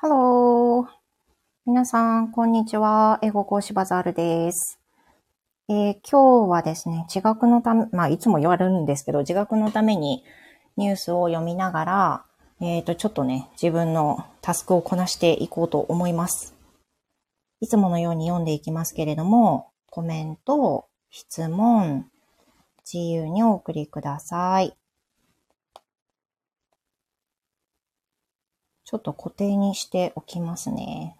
Hello。皆さん、こんにちは。英語講師バザールです。えー、今日はですね、自学のため、まあ、いつも言われるんですけど、自学のためにニュースを読みながら、えっ、ー、と、ちょっとね、自分のタスクをこなしていこうと思います。いつものように読んでいきますけれども、コメント、質問、自由にお送りください。ちょっと固定にしておきますね。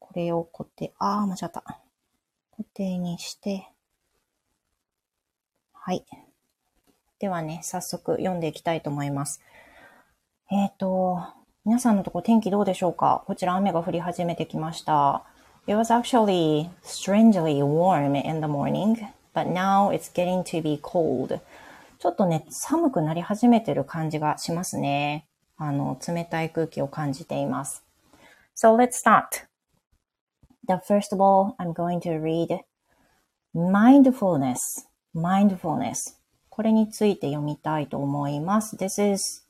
これを固定、あー、間違った。固定にして、はい。ではね、早速読んでいきたいと思います。えっ、ー、と、皆さんのとこ天気どうでしょうか？こちら雨が降り始めてきました。It was actually strangely warm in the morning, but now it's getting to be cold. ちょっとね、寒くなり始めてる感じがしますね。あの、冷たい空気を感じています。So let's start. The first of all, I'm going to read mindfulness. mindfulness. これについて読みたいと思います。This is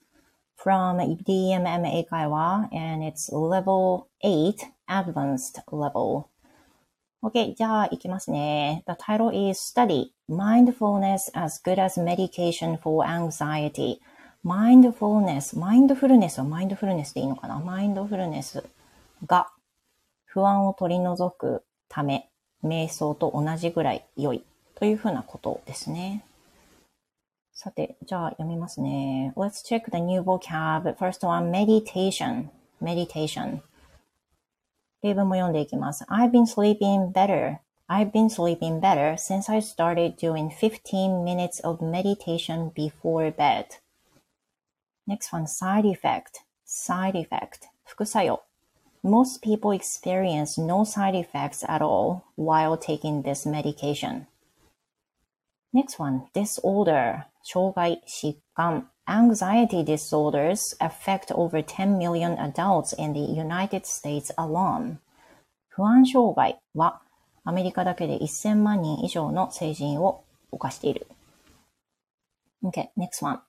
from DMM 英会話 and it's level 8 advanced level. OK, じゃあ行きますね。The title is Study Mindfulness as Good as Medication for Anxiety. マインドフルネス、マインドフルネスはマインドフルネスでいいのかなマインドフルネスが不安を取り除くため、瞑想と同じぐらい良いというふうなことですね。さて、じゃあ読みますね。Let's check the new vocab. First one, meditation. meditation. 例文も読んでいきます。I've been sleeping better. I've been sleeping better since I started doing 15 minutes of meditation before bed. Next one, side effect. Side effect. 副作用。Most people experience no side effects at all while taking this medication. Next one, disorder. 障害、疾患。Anxiety disorders affect over 10 million adults in the United States alone. 不安障害はアメリカだけで1000万人以上の成人を犯している。Okay, next one.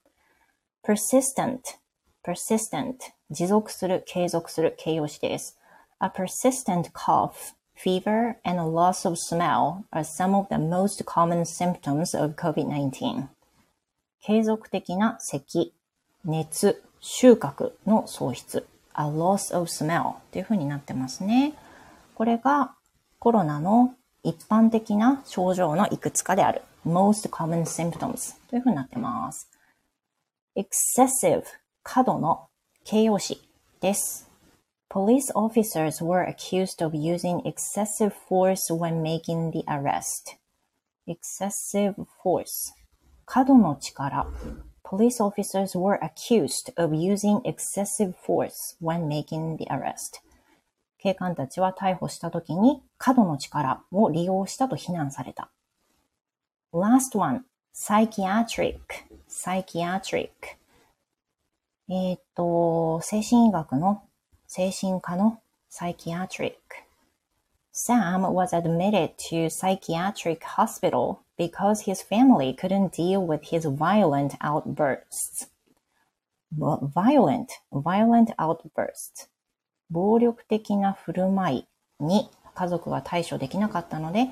Persistent, persistent 持続する、継続する形容詞です。A persistent cough, fever, and a loss of smell are some of the most common symptoms of COVID-19. 継続的な咳、熱、収穫の喪失、a loss of smell というふうになってますね。これがコロナの一般的な症状のいくつかである。most common symptoms というふうになってます。excessive 過度の形容詞です。Police officers were accused of using excessive force when making the arrest. excessive force 過度の力 Police officers were accused of using excessive force when making the arrest. 警官たちは逮捕した時に過度の力を利用したと非難された。Last one, Psychiatric, psychiatric. えっ、と、精神医学の、精神科の psychiatric. Sam was admitted to psychiatric hospital because his family couldn't deal with his violent outbursts. violent, violent outburst 暴力的な振る舞いに家族が対処できなかったので、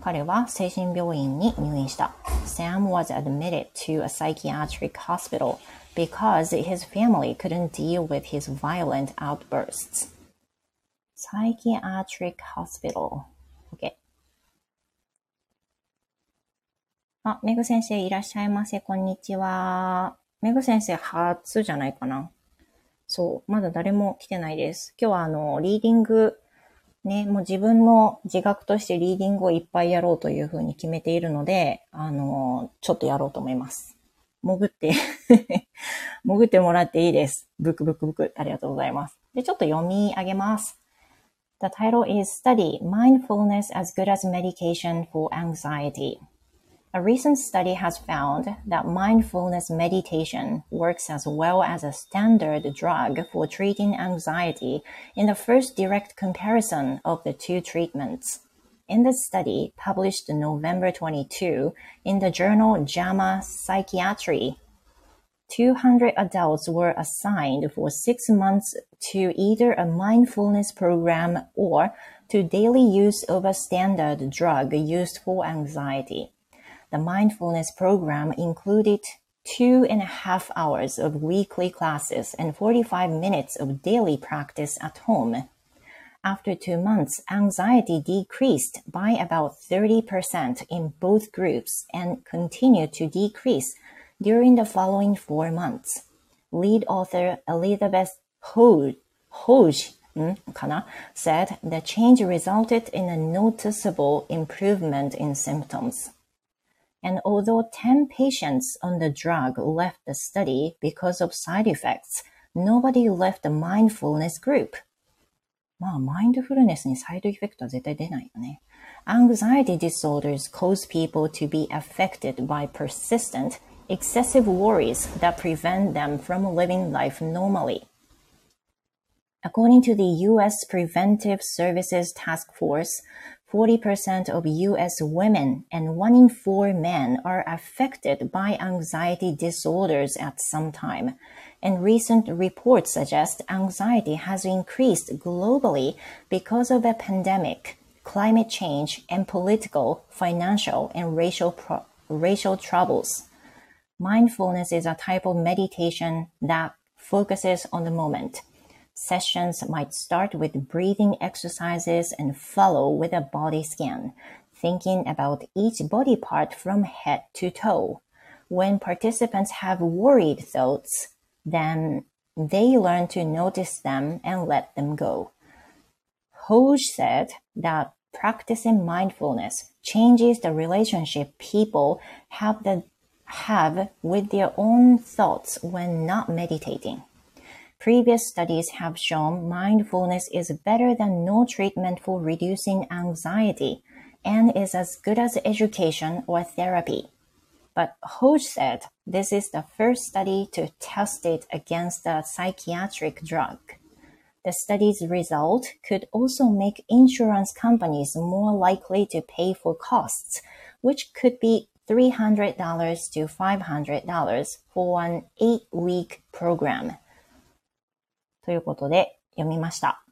彼は精神病院に入院した。Sam was admitted to a psychiatric hospital because his family couldn't deal with his violent outbursts. Psychiatric hospital. OK。あ、メグ先生いらっしゃいませ。こんにちは。メグ先生初じゃないかな。そう。まだ誰も来てないです。今日はあの、リーディングね、もう自分の自学としてリーディングをいっぱいやろうというふうに決めているので、あの、ちょっとやろうと思います。潜って 潜ってもらっていいです。ブクブクブク。ありがとうございます。で、ちょっと読み上げます。The title is Study Mindfulness as Good as Medication for Anxiety. A recent study has found that mindfulness meditation works as well as a standard drug for treating anxiety in the first direct comparison of the two treatments. In the study, published November 22 in the journal JAMA Psychiatry, 200 adults were assigned for six months to either a mindfulness program or to daily use of a standard drug used for anxiety. The mindfulness program included two and a half hours of weekly classes and 45 minutes of daily practice at home. After two months, anxiety decreased by about 30% in both groups and continued to decrease during the following four months. Lead author Elizabeth Hoge hmm, Hodge said the change resulted in a noticeable improvement in symptoms And although 10 patients on the drug left the study because of side effects, nobody left the mindfulness group. まあ、マインドフルネスにサイドエフェクトは絶対出ないよね。Anxiety disorders cause people to be affected by persistent, excessive worries that prevent them from living life normally. According to the U.S. Preventive Services Task Force, 40% of US women and one in four men are affected by anxiety disorders at some time. And recent reports suggest anxiety has increased globally because of the pandemic, climate change, and political, financial, and racial, pro- racial troubles. Mindfulness is a type of meditation that focuses on the moment Sessions might start with breathing exercises and follow with a body scan, thinking about each body part from head to toe. When participants have worried thoughts, then they learn to notice them and let them go. Hodge said that practicing mindfulness changes the relationship people have, the, have with their own thoughts when not meditating. Previous studies have shown mindfulness is better than no treatment for reducing anxiety and is as good as education or therapy. But Hodge said this is the first study to test it against a psychiatric drug. The study's result could also make insurance companies more likely to pay for costs, which could be $300 to $500 for an eight week program. ということで読みました。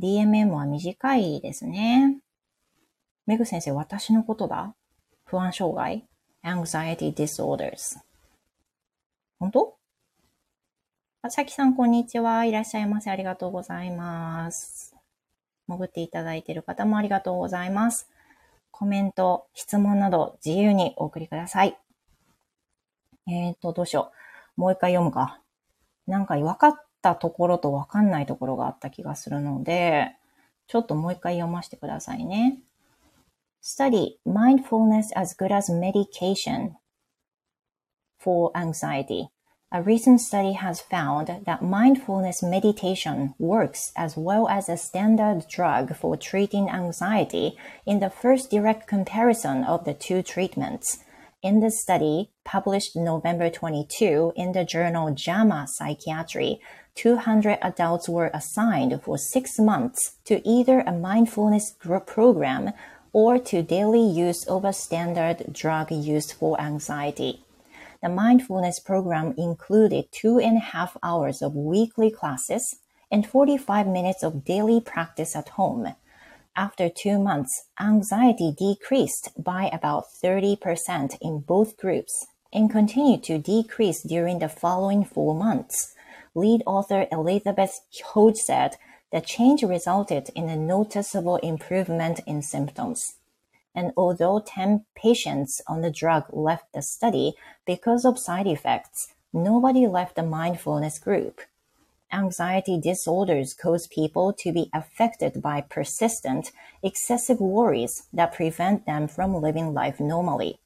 DMM は短いですね。メグ先生、私のことだ？不安障害 ?anxiety disorders？本当？あさきさん、こんにちは。いらっしゃいませ。ありがとうございます。潜っていただいている方もありがとうございます。コメント、質問など自由にお送りください。えっ、ー、と、どうしよう。もう一回読むか。なんか分かったところとわかんないところがあった気がするので、ちょっともう一回読ませてくださいね。Study mindfulness as good as medication for anxiety. A recent study has found that mindfulness meditation works as well as a standard drug for treating anxiety in the first direct comparison of the two treatments. In the study, published November 22 in the journal JAMA Psychiatry, 200 adults were assigned for six months to either a mindfulness group program or to daily use of a standard drug used for anxiety. The mindfulness program included two and a half hours of weekly classes and 45 minutes of daily practice at home. After two months, anxiety decreased by about 30% in both groups and continued to decrease during the following four months lead author Elizabeth Hodge said the change resulted in a noticeable improvement in symptoms. And although 10 patients on the drug left the study because of side effects, nobody left the mindfulness group. Anxiety disorders cause people to be affected by persistent, excessive worries that prevent them from living life normally.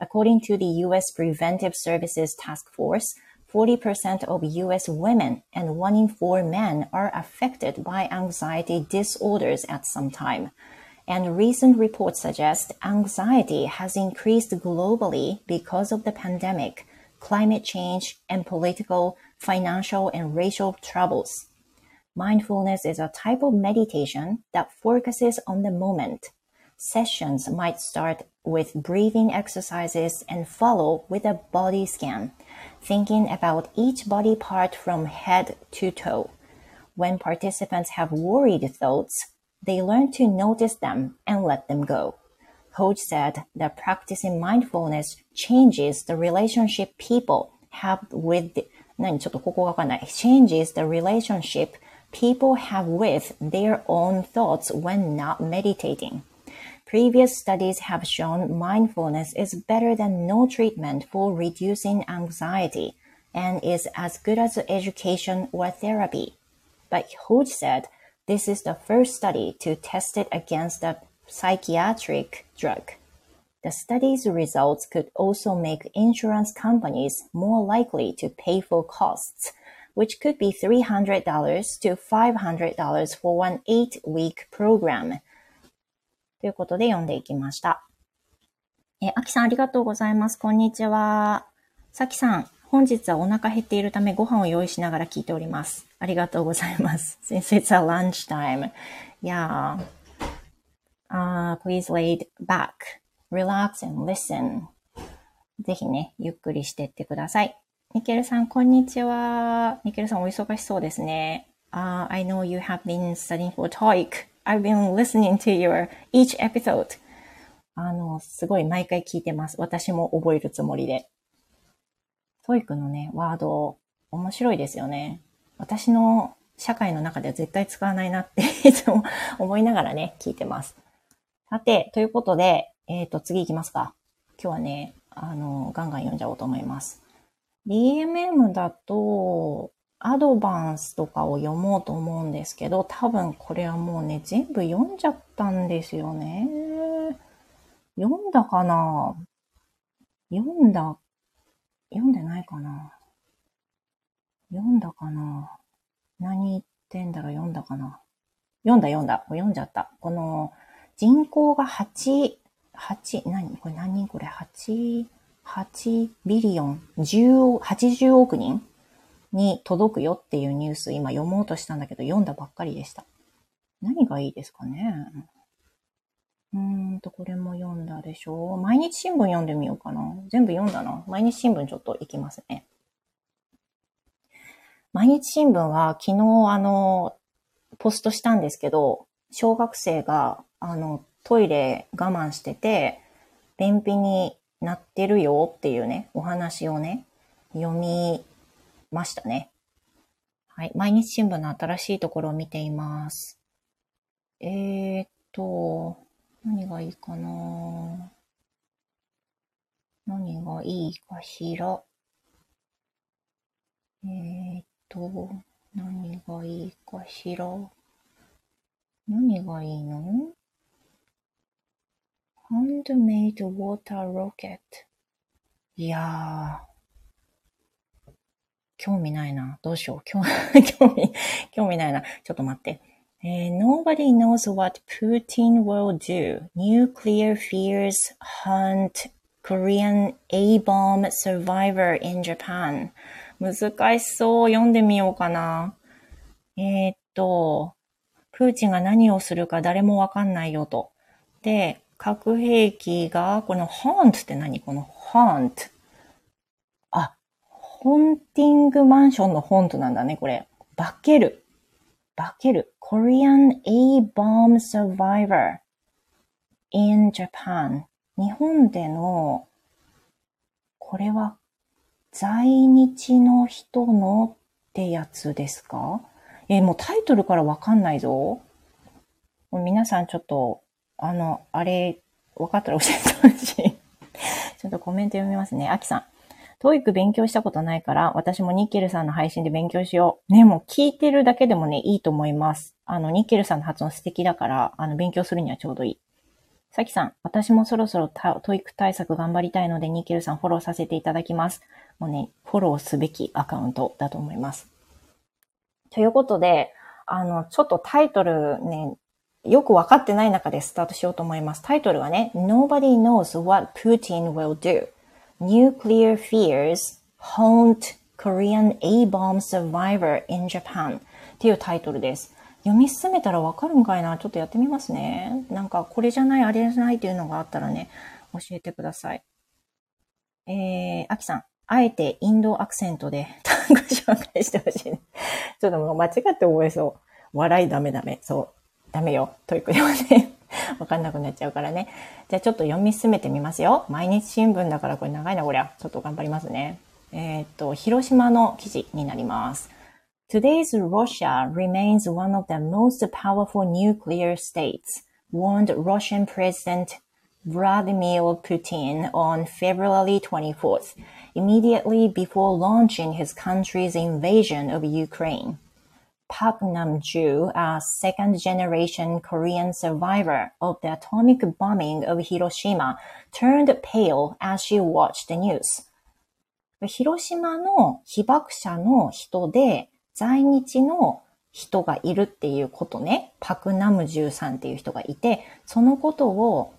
According to the U.S. Preventive Services Task Force, 40% of US women and one in four men are affected by anxiety disorders at some time. And recent reports suggest anxiety has increased globally because of the pandemic, climate change, and political, financial, and racial troubles. Mindfulness is a type of meditation that focuses on the moment. Sessions might start with breathing exercises and follow with a body scan, thinking about each body part from head to toe. When participants have worried thoughts, they learn to notice them and let them go. Coach said that practicing mindfulness changes the relationship people have with 何ちょっとここがわかんない。changes the relationship people have with their own thoughts when not meditating. Previous studies have shown mindfulness is better than no treatment for reducing anxiety and is as good as education or therapy. But Hodge said this is the first study to test it against a psychiatric drug. The study's results could also make insurance companies more likely to pay for costs, which could be $300 to $500 for one eight-week program. ということで読んでいきました。え、あきさんありがとうございます。こんにちは。さきさん、本日はお腹減っているためご飯を用意しながら聞いております。ありがとうございます。Since it's a lunchtime. Yeah. Uh, please lay back, relax and listen. ぜひね、ゆっくりしてってください。ニケルさん、こんにちは。ニケルさん、お忙しそうですね。Uh, I know you have been studying for TOEIC. I've been listening to your each episode. あの、すごい毎回聞いてます。私も覚えるつもりで。 TOEIC のね、ワード、面白いですよね。私の社会の中では絶対使わないなっていつも思いながらね、聞いてます。さて、ということで、えっ、ー、と、次行きますか。今日はね、あの、ガンガン読んじゃおうと思います。DMM だと、アドバンスとかを読もうと思うんですけど、多分これはもうね、全部読んじゃったんですよね。読んだかな？読んだ、読んでないかな？読んだかな？何言ってんだろ読んだかな？読んだ読んだ。読んじゃった。この人口が8、8、何？これ何人？これ ?8、8ビリオン、10、80億人？に届くよっていうニュース今読もうとしたんだけど読んだばっかりでした。何がいいですかね？うーんと、これも読んだでしょ毎日新聞読んでみようかな。全部読んだな。毎日新聞ちょっと行きますね。毎日新聞は昨日あの、ポストしたんですけど、小学生があの、トイレ我慢してて、便秘になってるよっていうね、お話をね、読みましたね。はい。毎日新聞の新しいところを見ています。えー、っと、何がいいかな？何がいいかしら？えー、っと、何がいいかしら？何がいいの？?Handmade Water Rocket。いやー、興味ないな。どうしよう。興興味、興味ないな。ちょっと待って。えー、Nobody knows what Putin will do. Nuclear fears hunt Korean A-bomb survivor in Japan. 難しそう。読んでみようかな。えー、っと、プーチンが何をするか誰もわかんないよと。で、核兵器が、この haunt って何？この haunt。ホンティングマンションのホントなんだね、これ。化ける。化ける。Korean A-bomb survivor in Japan. 日本での、これは在日の人のってやつですか？え、もうタイトルからわかんないぞ。皆さんちょっと、あの、あれ、わかったら教えてほしい。ちょっとコメント読みますね。アキさん。 TOEIC 勉強したことないから、私もニッケルさんの配信で勉強しよう。ね、もう聞いてるだけでもね、いいと思います。あの、ニッケルさんの発音素敵だから、あの、勉強するにはちょうどいい。さきさん、私もそろそろ TOEIC 対策頑張りたいので、ニッケルさんフォローさせていただきます。もうね、フォローすべきアカウントだと思います。ということで、あの、ちょっとタイトルね、よくわかってない中でスタートしようと思います。タイトルはね、Nobody knows what Putin will do. Nuclear Fears Haunt Korean A-Bomb Survivor in Japan っていうタイトルです。読み進めたらわかるんかいなちょっとやってみますね。なんか、これじゃない、あれじゃないっていうのがあったらね、教えてください。えー、アキさん、あえてインドアクセントで 単語紹介してほしいね。ちょっともう間違って覚えそう。笑いダメダメ。そう。ダメよ。 TOEIC ではね。わかんなくなっちゃうからね。じゃあちょっと読み進めてみますよ。毎日新聞だからこれ長いな、こりゃ。ちょっと頑張りますね。えー、っと、広島の記事になります。Today's Russia remains one of the most powerful nuclear states, warned Russian President Vladimir Putin on February 24th, immediately before launching his country's invasion of Ukraine. Park Nam-ju, a second-generation Korean survivor of the atomic bombing of Hiroshima, turned pale as she watched the news. 広島の被爆者の人で在日の人がいるっていうことね、パクナムジュさんっていう人がいて、そのことを、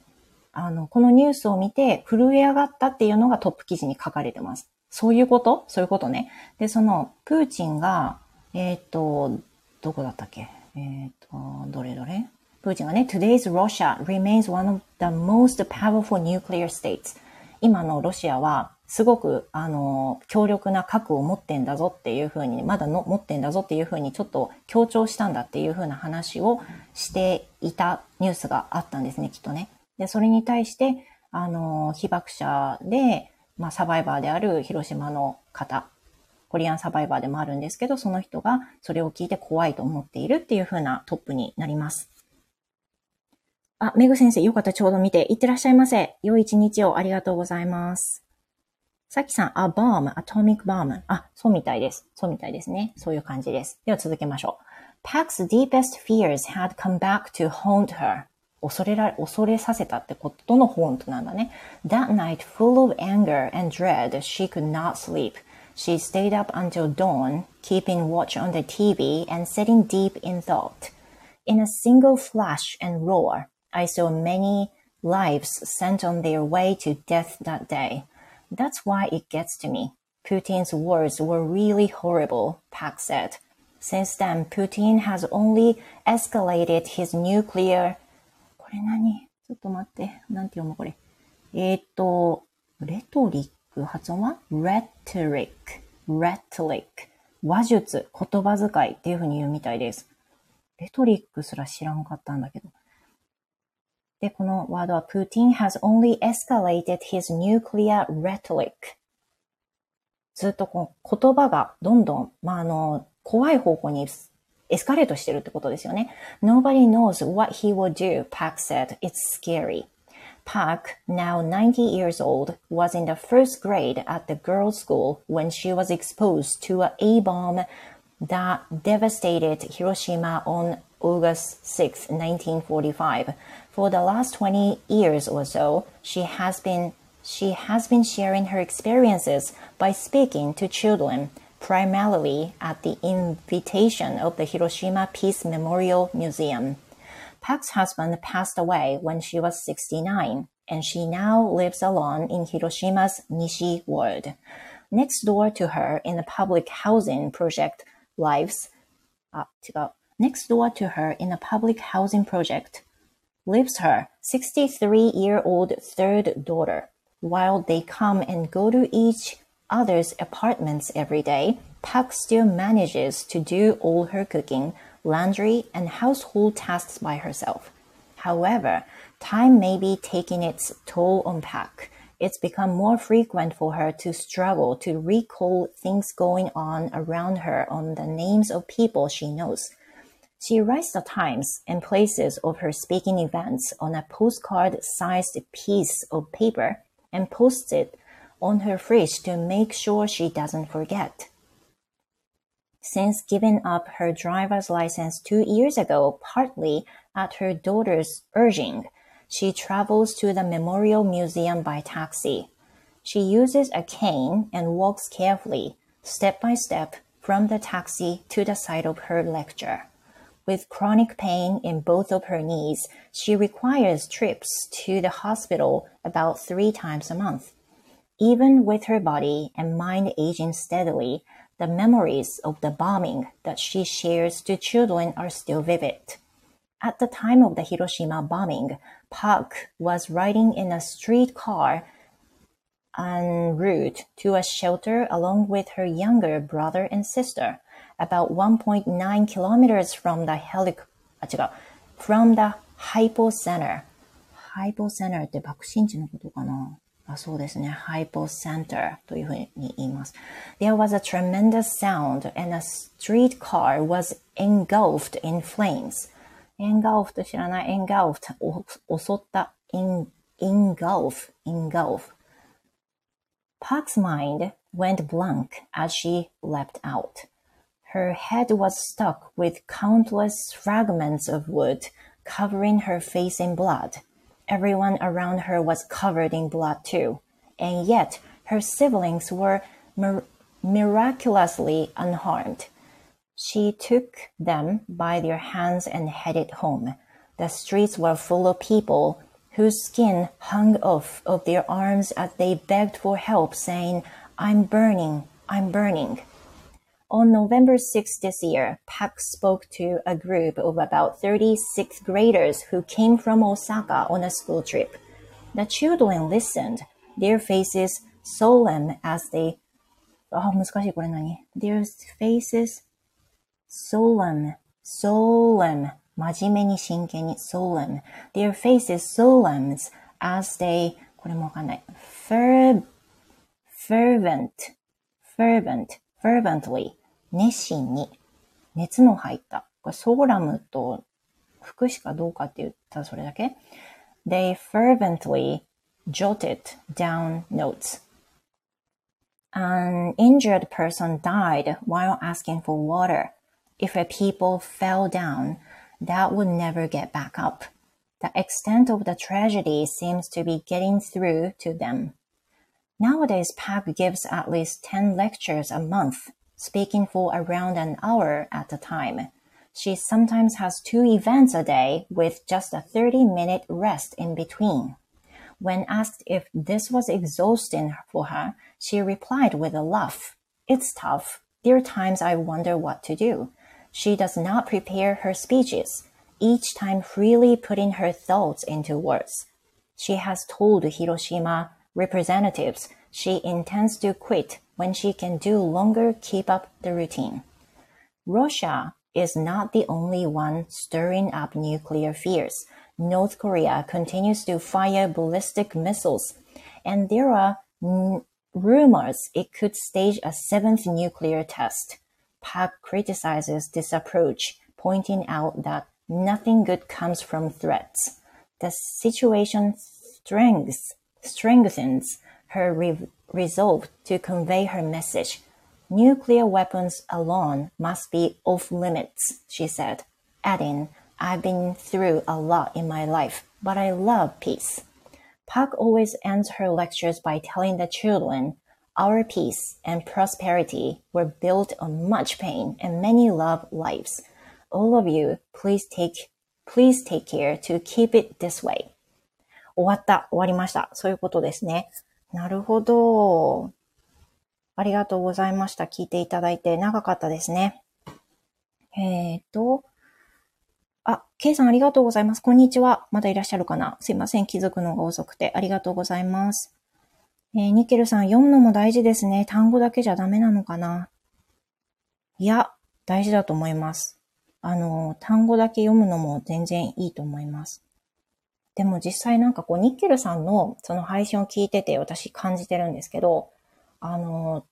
あの、このニュースを見て震え上がったっていうのがトップ記事に書かれてます。そういうことそういうことね。で、その、プーチンがえっ、ー、と、どこだったっけ？えっ、ー、と、どれどれ？プーチンがね、Today's Russia remains one of the most powerful nuclear states. 今のロシアはすごく、あの、強力な核を持ってんだぞっていうふうに、まだの持ってんだぞっていうふうにちょっと強調したんだっていうふうな話をしていたニュースがあったんですね、きっとね。で、それに対して、あの、被爆者で、まあ、サバイバーである広島の方コリアンサバイバーでもあるんですけど、その人がそれを聞いて怖いと思っているっていう風なトップになります。あ、メグ先生、よかったちょうど見て、いってらっしゃいませ。良い一日をありがとうございます。さきさん、a bomb, atomic bomb. あ、そうみたいです。そうみたいですね。そういう感じです。では続けましょう。Pac's deepest fears had come back to haunt her. 恐れられ、恐れさせたってことのホーントなんだね。That night, full of anger and dread, she could not sleep. She stayed up until dawn, keeping watch on the TV and sitting deep in thought. In a single flash and roar, I saw many lives sent on their way to death that day. That's why it gets to me. Putin's words were really horrible, Pak said. Since then, Putin has only escalated his nuclear これ何ちょっと待って。なんて読むこれ。えー、っと、レトリッ く発音は rhetoric, rhetoric 話術、言葉遣いっていう風に言うみたいです。レトリックすら知らんかったんだけど。で、このワードは Putin has only escalated his nuclear rhetoric ずっとこう言葉がどんどん、まあ、あの、怖い方向にエスカレートしてるってことですよね。Nobody knows what he will do, Park said. It's scary. Park, now 90 years old, was in the first grade at the girls' school when she was exposed to a A-bomb that devastated Hiroshima on August 6, 1945. For the last 20 years or so, she has been she has been sharing her experiences by speaking to children, primarily at the invitation of the Hiroshima Peace Memorial Museum. Park's husband passed away when she was 69, and she now lives alone in Hiroshima's Nishi ward. Next door to her in the public housing project lives, uh, next door to her in a public housing project lives her 63-year-old third daughter. While they come and go to each other's apartments every day, Park still manages to do all her cooking, laundry, and household tasks by herself. However, time may be taking its toll on Pak. It's become more frequent for her to struggle to recall things going on around her on the names of people she knows. She writes the times and places of her speaking events on a postcard sized piece of paper and posts it on her fridge to make sure she doesn't forget. Since giving up her driver's license two years ago, partly at her daughter's urging, she travels to the Memorial Museum by taxi. She uses a cane and walks carefully, step by step, from the taxi to the site of her lecture. With chronic pain in both of her knees, she requires trips to the hospital about three times a month. Even with her body and mind aging steadily, the memories of the bombing that she shares to children are still vivid. At the time of the Hiroshima bombing, Park was riding in a streetcar en route to a shelter along with her younger brother and sister, about 1.9 kilometers from the helic あ違う from the hypocenter. hypocenter って爆心地のことかな あそうですね。hypocenter というふうに言います。There was a tremendous sound and a streetcar was engulfed in flames. engulfed 知らない engulfed 襲った engulf engulf Park's mind went blank as she leapt out. Her head was stuck with countless fragments of wood covering her face in blood. Everyone around her was covered in blood too, and yet her siblings were mir miraculously unharmed. She took them by their hands and headed home. The streets were full of people whose skin hung off of their arms as they begged for help, saying, I'm burning, I'm burning. On November 6 this year, Pak spoke to a group of about 30 sixth graders who came from Osaka on a school trip. The children listened, their faces solemn as they あ、難しい、これ何 ?their faces solemn, solemn 真面目に真剣に solemn. Their faces solemn as they これもわかんない。fervent, fervent, fervently 熱心に熱の入った。これソーラムと副詞かどうかって言ったらそれだけ They fervently jotted down notes. An injured person died while asking for water. If a people fell down, that would never get back up. The extent of the tragedy seems to be getting through to them. Nowadays, PAC gives at least 10 lectures a month, speaking for around an hour at a time. She sometimes has two events a day with just a 30 minute rest in between. When asked if this was exhausting for her, she replied with a laugh. It's tough. There are times I wonder what to do. She does not prepare her speeches, each time freely putting her thoughts into words. She has told Hiroshima representatives she intends to quit when she can do longer keep up the routine. Russia is not the only one stirring up nuclear fears. North Korea continues to fire ballistic missiles, and there are rumors it could stage a seventh nuclear test. Park criticizes this approach, pointing out that nothing good comes from threats. The situation strengths, strengthens her re- resolve to convey her message. Nuclear weapons alone must be off limits, she said, adding, I've been through a lot in my life, but I love peace. Park always ends her lectures by telling the children our peace and prosperity were built on much pain and many love lives. All of you, please take, please take care to keep it this way. 終わった。終わりました。そういうことですね。 なるほど。ありがとうございました。聞いていただいて長かったですね。えっ、ー、と。あ、ケイさんありがとうございます。こんにちは。まだいらっしゃるかな？すいません。気づくのが遅くて。ありがとうございます。えー、ニケルさん、読むのも大事ですね。単語だけじゃダメなのかな？いや、大事だと思います。あの、単語だけ読むのも全然いいと思います。でも実際なんかこう、ニッケルさんのその配信を聞いてて私感じてるんですけど、あの、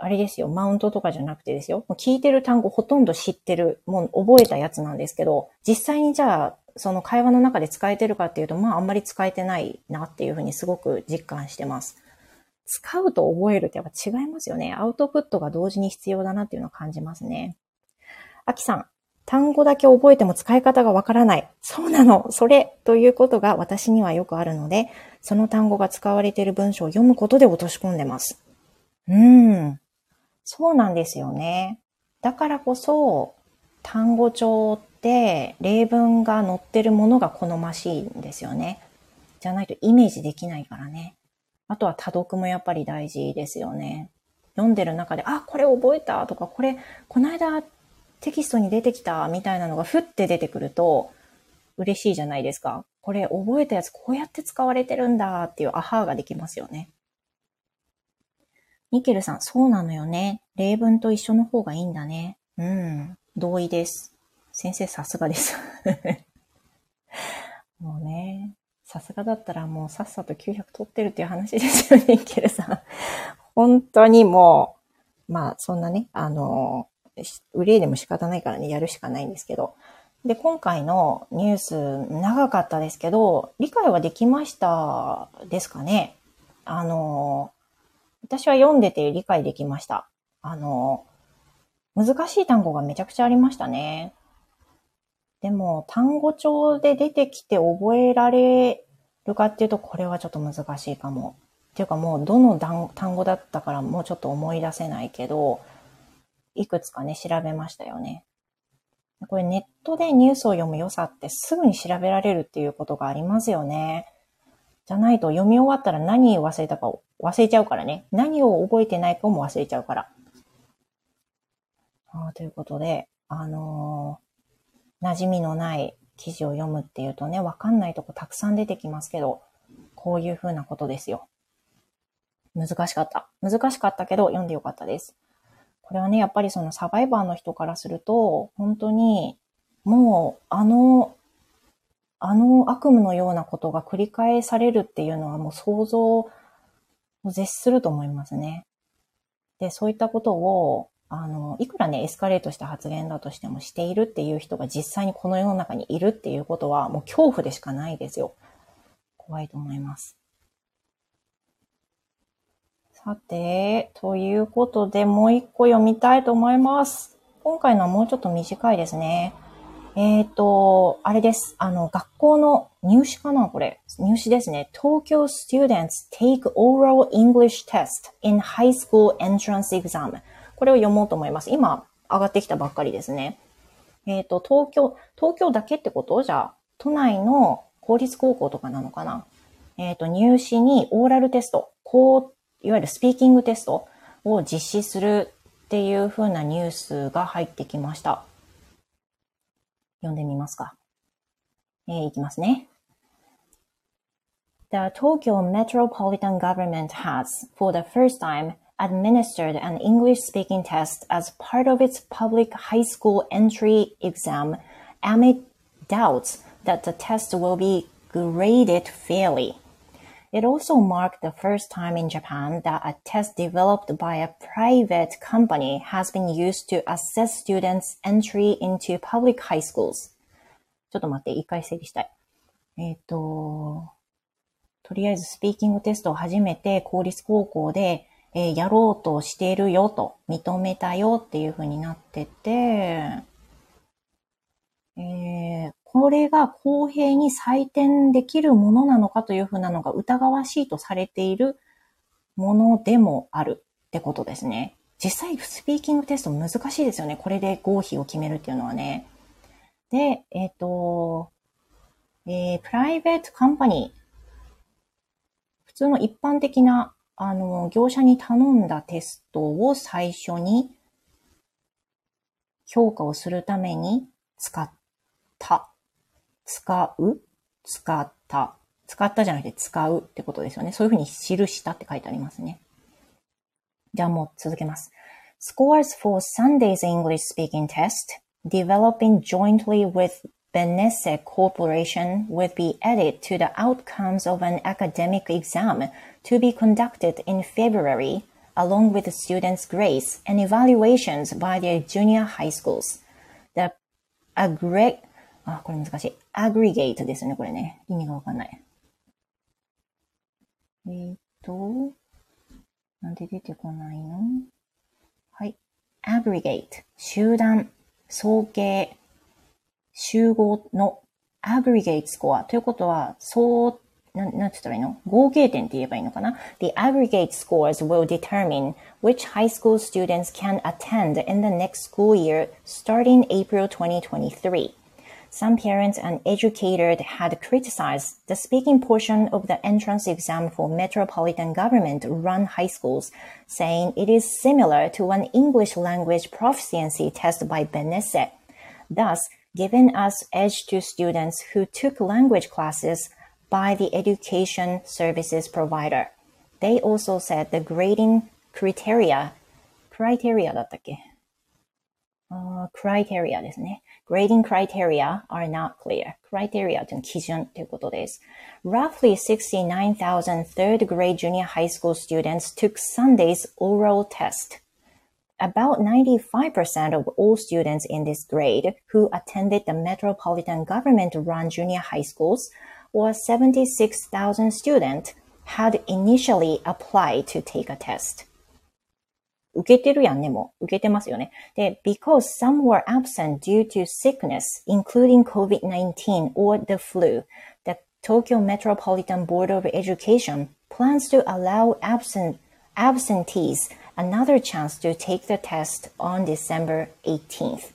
あれですよ、マウントとかじゃなくてですよ、聞いてる単語ほとんど知ってる、もう覚えたやつなんですけど、実際にじゃあその会話の中で使えてるかっていうと、まああんまり使えてないなっていうふうにすごく実感してます。使うと覚えるってやっぱ違いますよね。アウトプットが同時に必要だなっていうのを感じますね。あきさん、単語だけ覚えても使い方がわからない。そうなの。それということが私にはよくあるので、その単語が使われている文章を読むことで落とし込んでます。うーん。そうなんですよね。だからこそ、単語帳って例文が載ってるものが好ましいんですよね。じゃないとイメージできないからね。あとは多読もやっぱり大事ですよね。読んでる中で、あ、これ覚えたとか、これ、この間テキストに出てきたみたいなのがふって出てくると、嬉しいじゃないですか。これ覚えたやつこうやって使われてるんだっていうアハーができますよね。ニケルさん、そうなのよね。例文と一緒の方がいいんだね。うん。同意です。先生さすがです もうね、さすがだったらもうさっさと900取ってるっていう話ですよね、ニケルさん。本当にもう、まあそんなね、あの、憂いでも仕方ないからね、やるしかないんですけど。で、今回のニュース長かったですけど、理解はできましたですかね？あの、私は読んでて理解できました。あの、難しい単語がめちゃくちゃありましたね。でも、単語帳で出てきて覚えられるかっていうと、これはちょっと難しいかも。っていうかもう、どの単語だったからもうちょっと思い出せないけど、いくつかね、調べましたよね。これネットでニュースを読む良さってすぐに調べられるっていうことがありますよね。じゃないと読み終わったら何を忘れたかを忘れちゃうからね。何を覚えてないかも忘れちゃうから。あということで、あのー、馴染みのない記事を読むっていうとね、わかんないとこたくさん出てきますけど、こういうふうなことですよ。難しかった。難しかったけど、読んでよかったです。これはね、やっぱりそのサバイバーの人からすると、本当に、もう、あの、あの悪夢のようなことが繰り返されるっていうのはもう想像を絶すると思いますね。で、そういったことを、あの、いくらね、エスカレートした発言だとしてもしているっていう人が実際にこの世の中にいるっていうことは、もう恐怖でしかないですよ。怖いと思います。さて、ということで、もう一個読みたいと思います。今回のはもうちょっと短いですね。えっ、ー、と、あれです。あの、学校の入試かなこれ。入試ですね。東京 students take oral English test in high school entrance exam. これを読もうと思います。今、上がってきたばっかりですね。えっ、ー、と、東京、東京だけってこと？じゃあ、都内の公立高校とかなのかな？えっ、ー、と、入試にオーラルテスト、いわゆるスピーキングテストを実施するっていう風なニュースが入ってきました。読んでみますか。えー、いきますね。The Tokyo Metropolitan Government has, for the first time, administered an English speaking test as part of its public high school entry exam amid doubts that the test will be graded fairly. It also marked the first time in Japan that a test developed by a private company has been used to assess students' entry into public high schools. ちょっと待って、一回整理したい。えっ、ー、と、とりあえずスピーキングテストを初めて公立高校で、えー、やろうとしているよと、認めたよっていう風になってて、えー、これが公平に採点できるものなのかというふうなのが疑わしいとされているものでもあるってことですね。実際、スピーキングテスト難しいですよね。これで合否を決めるっていうのはね。で、えっ、ー、と、えー、プライベートカンパニー。普通の一般的な、あの、業者に頼んだテストを最初に評価をするために使った使う、使った。使ったじゃなくて使うってことですよね。そういうふうに記したって書いてありますね。じゃあもう続けます。Scores for Sunday's English speaking test, developing jointly with Benesse Corporation would be added to the outcomes of an academic exam to be conducted in February, along with the students' grades and evaluations by their junior high schools. The aggregate あ、これ難しい。aggregate ですね、これね。意味がわかんない。えー、っと、なんで出てこないのはい。aggregate 集団、総計、集合の aggregate score ということは、総、なん、なんて言ったらいいの合計点って言えばいいのかな ?The aggregate scores will determine which high school students can attend in the next school year starting April 2023. some parents and educators had criticized the speaking portion of the entrance exam for metropolitan government run high schools, saying it is similar to an English language proficiency test by Benesse, thus giving us edge to students who took language classes by the education services provider. They also said the grading criteria, criteria だったっけ uh, criteria ですね。grading criteria are not clear. criteria というのは基準ということです。Roughly 69,000 third grade junior high school students took Sunday's oral test. About 95% of all students in this grade who attended the metropolitan government run junior high schools or 76,000 students had initially applied to take a test. 受けてるやんね、もう。受けてますよね。で、because some were absent due to sickness, including COVID-19 or the flu, the Tokyo Metropolitan Board of Education plans to allow absent, absentees another chance to take the test on December 18th.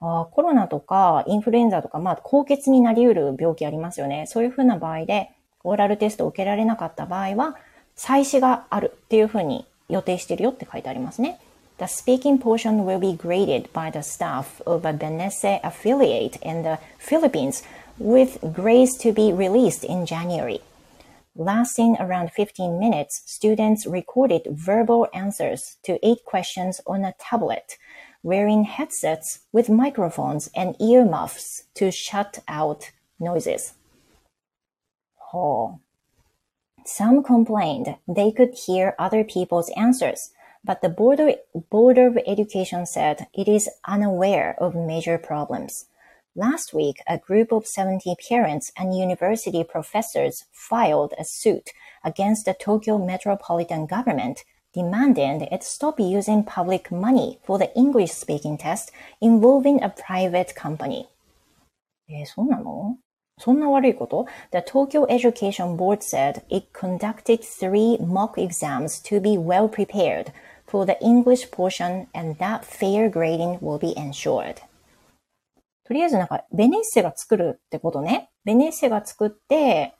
あコロナとかインフルエンザとか、まあ、高血になり得る病気ありますよね。そういうふうな場合で、オーラルテストを受けられなかった場合は、再試があるっていうふうに予定してるよって書いてありますね。The speaking portion will be graded by the staff of a Benesse affiliate in the Philippines with grades to be released in January. Lasting around 15 minutes, students recorded verbal answers to eight questions on a tablet, wearing headsets with microphones and earmuffs to shut out noises. Oh. Some complained they could hear other people's answers, but the Board of, Board of Education said it is unaware of major problems. Last week, a group of 70 parents and university professors filed a suit against the Tokyo metropolitan government demanding it stop using public money for the English speaking test involving a private company. えー、そうなの そんな悪いこと ?The Tokyo Education Board said it conducted three mock exams to be well prepared for the English portion and that fair grading will be ensured. とりあえずなんか、ベネッセが作るってことね。ベネッセが作って、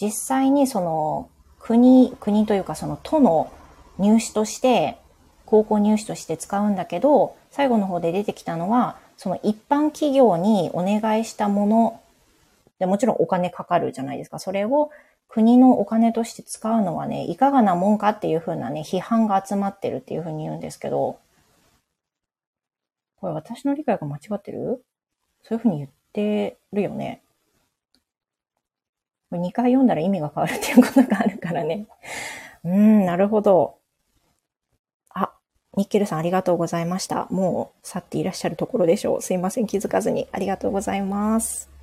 実際にその、国、国というかその都の入試として、高校入試として使うんだけど、最後の方で出てきたのは、その一般企業にお願いしたもので、もちろんお金かかるじゃないですか。それを国のお金として使うのはね、いかがなもんかっていうふうなね、批判が集まってるっていうふうに言うんですけど、これ私の理解が間違ってる？そういうふうに言ってるよね。これ2回読んだら意味が変わるっていうことがあるからね。うん、なるほど。あ、ニッケルさんありがとうございました。もう去っていらっしゃるところでしょう。すいません、気づかずに。ありがとうございます。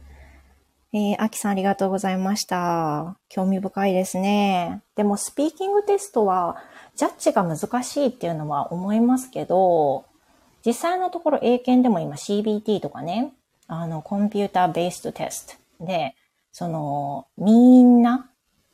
えー、アキさんありがとうございました。興味深いですね。でも、スピーキングテストは、ジャッジが難しいっていうのは思いますけど、実際のところ英検でも今 CBT とかね、あの、コンピューターベーストテストで、その、みんな、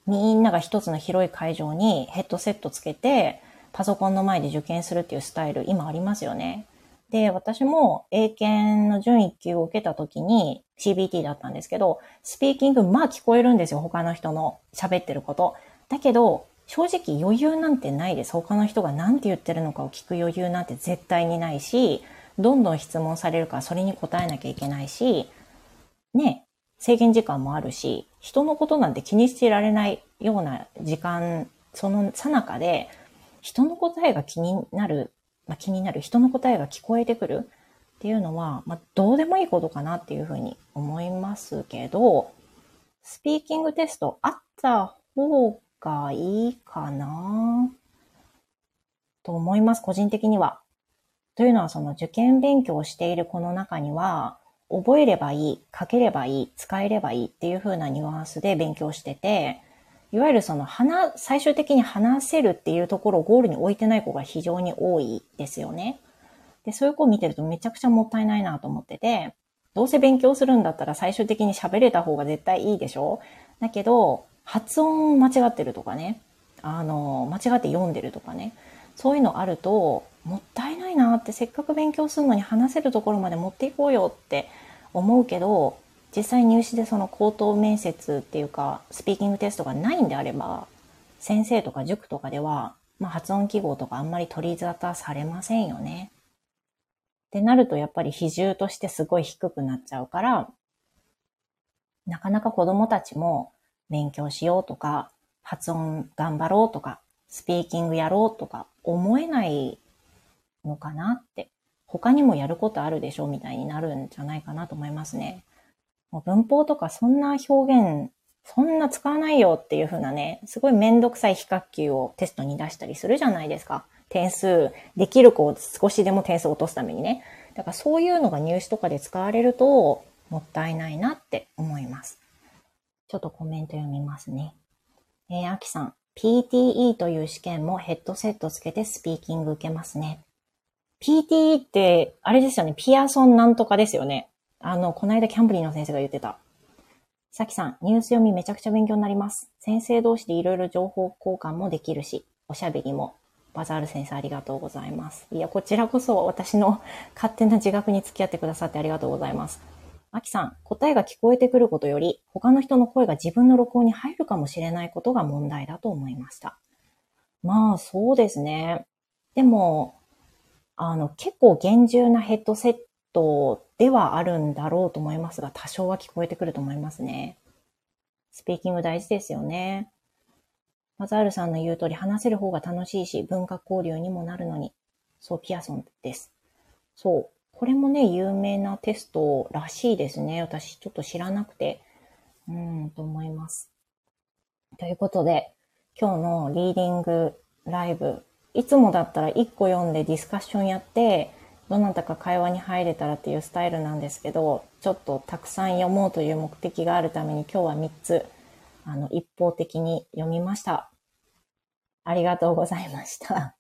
みんなが一つの広い会場にヘッドセットつけて、パソコンの前で受験するっていうスタイル、今ありますよね。で、私も英検の準1級を受けた時に CBT だったんですけど、スピーキング、まあ聞こえるんですよ。他の人の喋ってること。だけど、正直余裕なんてないです。他の人が何て言ってるのかを聞く余裕なんて絶対にないし、どんどん質問されるからそれに答えなきゃいけないし、ね、制限時間もあるし、人のことなんて気にしてられないような時間、そのさなかで、人の答えが気になるまあ、気になる人の答えが聞こえてくるっていうのは、まあ、どうでもいいことかなっていうふうに思いますけど、スピーキングテストあった方がいいかなと思います、個人的には。というのは、その受験勉強をしている子の中には、覚えればいい、書ければいい、使えればいいっていう風なニュアンスで勉強してて、いわゆるその話、最終的に話せるっていうところをゴールに置いてない子が非常に多いですよね。で、そういう子を見てるとめちゃくちゃもったいないなと思ってて、どうせ勉強するんだったら最終的に喋れた方が絶対いいでしょ？だけど、発音間違ってるとかね、あの、間違って読んでるとかね、そういうのあると、もったいないなってせっかく勉強するのに話せるところまで持っていこうよって思うけど、実際入試でその口頭面接っていうか、スピーキングテストがないんであれば、先生とか塾とかでは、まあ、発音記号とかあんまり取り沙汰されませんよね。ってなるとやっぱり比重としてすごい低くなっちゃうから、なかなか子供たちも勉強しようとか、発音頑張ろうとか、スピーキングやろうとか思えないのかなって、他にもやることあるでしょうみたいになるんじゃないかなと思いますね。もう文法とかそんな表現、そんな使わないよっていう風なね、すごいめんどくさい比較級をテストに出したりするじゃないですか。点数、できる子を少しでも点数を落とすためにね。だからそういうのが入試とかで使われると、もったいないなって思います。ちょっとコメント読みますね。えー、アキさん、PTE という試験もヘッドセットつけてスピーキング受けますね。PTE って、あれですよね。ピアソンなんとかですよね。あの、この間キャンブリーの先生が言ってた。さきさん、ニュース読みめちゃくちゃ勉強になります。先生同士でいろいろ情報交換もできるし、おしゃべりも。バザール先生ありがとうございます。いや、こちらこそ私の勝手な自覚に付き合ってくださってありがとうございます。あきさん、答えが聞こえてくることより、他の人の声が自分の録音に入るかもしれないことが問題だと思いました。まあ、そうですね。でも、あの、結構厳重なヘッドセットではあるんだろうと思いますが、多少は聞こえてくると思いますね。スピーキング大事ですよね。マザールさんの言う通り話せる方が楽しいし、文化交流にもなるのに。そう、ピアソンです。そう。これもね、有名なテストらしいですね。私ちょっと知らなくて、うん、と思います。ということで、今日のリーディングライブ、いつもだったら1個読んでディスカッションやって、どなたか会話に入れたらっていうスタイルなんですけど、ちょっとたくさん読もうという目的があるために今日は3つ、あの、一方的に読みました。ありがとうございました。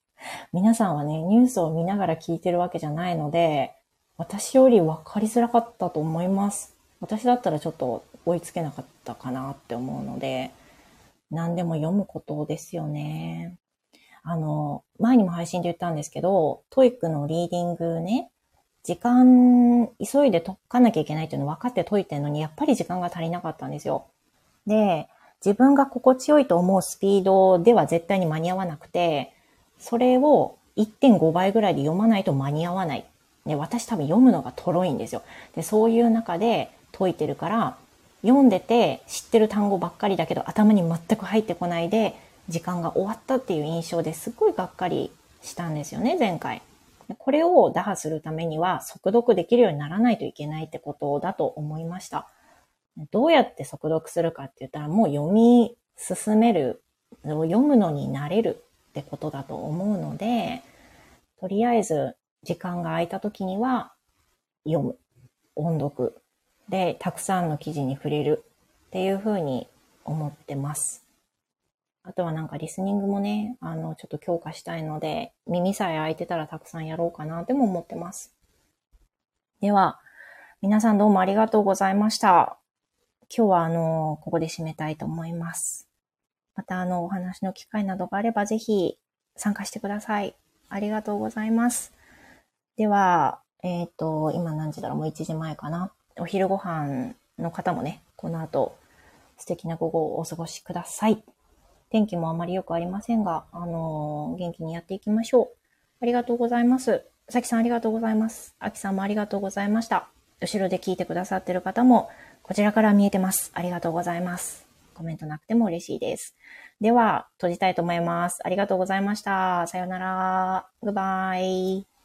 皆さんはね、ニュースを見ながら聞いてるわけじゃないので、私より分かりづらかったと思います。私だったらちょっと追いつけなかったかなって思うので、何でも読むことですよね。あの、前にも配信で言ったんですけど、 TOEIC のリーディングね、時間、急いで解かなきゃいけないっていうの分かって解いてるのに、やっぱり時間が足りなかったんですよ。で、自分が心地よいと思うスピードでは絶対に間に合わなくて、それを1.5倍ぐらいで読まないと間に合わないね、私多分読むのがとろいんですよ。で、そういう中で解いてるから、読んでて知ってる単語ばっかりだけど頭に全く入ってこないで時間が終わったっていう印象ですっごいがっかりしたんですよね、前回。これを打破するためには速読できるようにならないといけないってことだと思いました。どうやって速読するかって言ったらもう読み進める、読むのになれるってことだと思うので、とりあえず時間が空いた時には読む。音読。で、たくさんの記事に触れるっていうふうに思ってます。あとはなんかリスニングもね、あの、ちょっと強化したいので、耳さえ開いてたらたくさんやろうかなっても思ってます。では、皆さんどうもありがとうございました。今日はあの、ここで締めたいと思います。またあの、お話の機会などがあればぜひ参加してください。ありがとうございます。では、えっ、ー、と、今何時だろう？もう1時前かな。お昼ご飯の方もね、この後、素敵な午後をお過ごしください。天気もあまり良くありませんが、あのー、元気にやっていきましょう。ありがとうございます。さきさんありがとうございます。あきさんもありがとうございました。後ろで聞いてくださってる方も、こちらから見えてます。ありがとうございます。コメントなくても嬉しいです。では、閉じたいと思います。ありがとうございました。さよなら。グバイ。